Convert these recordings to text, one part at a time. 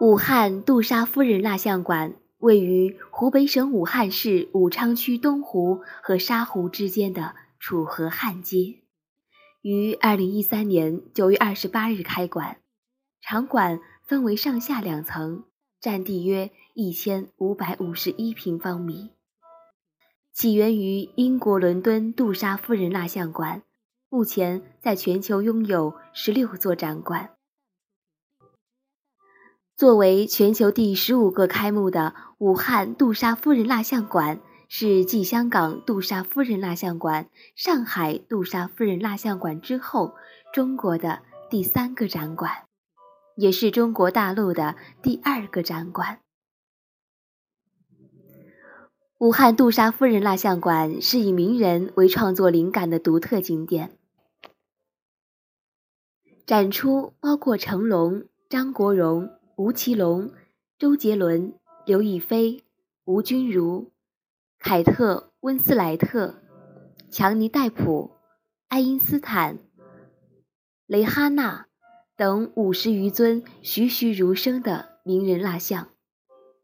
武汉杜莎夫人蜡像馆位于湖北省武汉市武昌区东湖和沙湖之间的楚河汉街，于二零一三年九月二十八日开馆。场馆分为上下两层，占地约一千五百五十一平方米。起源于英国伦敦杜莎夫人蜡像馆，目前在全球拥有十六座展馆。作为全球第十五个开幕的武汉杜莎夫人蜡像馆，是继香港杜莎夫人蜡像馆、上海杜莎夫人蜡像馆之后，中国的第三个展馆。也是中国大陆的第二个展馆。武汉杜莎夫人蜡像馆是以名人为创作灵感的独特景点，展出包括成龙、张国荣、吴奇隆、周杰伦、刘亦菲、吴君如、凯特温斯莱特、强尼戴普、爱因斯坦、蕾哈娜。等五十余尊栩栩如生的名人蜡像，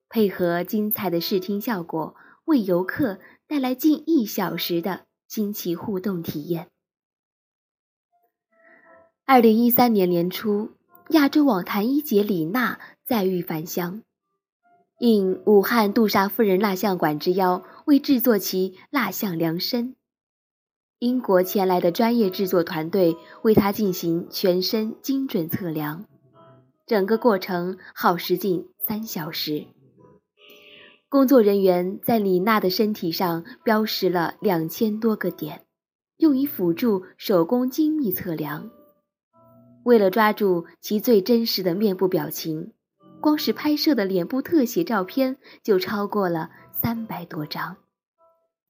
配合精彩的视听效果，为游客带来近一小时的惊奇互动体验。二零一三年年初，亚洲网坛一姐李娜再遇返乡，应武汉杜莎夫人蜡像馆之邀，为制作其蜡像量身。英国前来的专业制作团队为她进行全身精准测量，整个过程耗时近三小时。工作人员在李娜的身体上标识了两千多个点，用以辅助手工精密测量。为了抓住其最真实的面部表情，光是拍摄的脸部特写照片就超过了三百多张，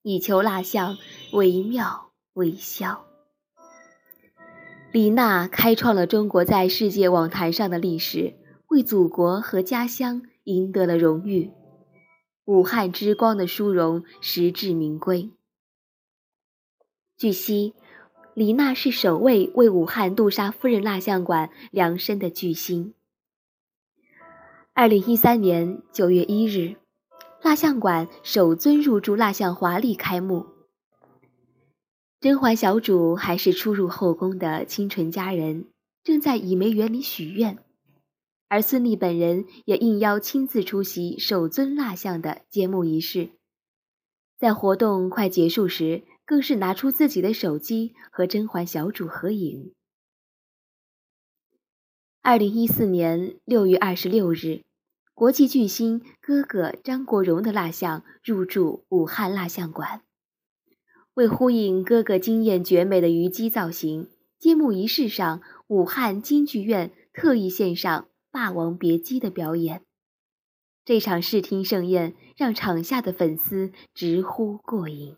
以求蜡像惟妙。惟肖，李娜开创了中国在世界网坛上的历史，为祖国和家乡赢得了荣誉。武汉之光的殊荣实至名归。据悉，李娜是首位为武汉杜莎夫人蜡像馆量身的巨星。二零一三年九月一日，蜡像馆首尊入住蜡像华丽开幕。甄嬛小主还是初入后宫的清纯佳人，正在倚梅园里许愿，而孙俪本人也应邀亲自出席首尊蜡像的揭幕仪式。在活动快结束时，更是拿出自己的手机和甄嬛小主合影。二零一四年六月二十六日，国际巨星哥哥张国荣的蜡像入驻武汉蜡像馆。为呼应哥哥惊艳绝美的虞姬造型，揭幕仪式上，武汉京剧院特意献上《霸王别姬》的表演。这场视听盛宴让场下的粉丝直呼过瘾。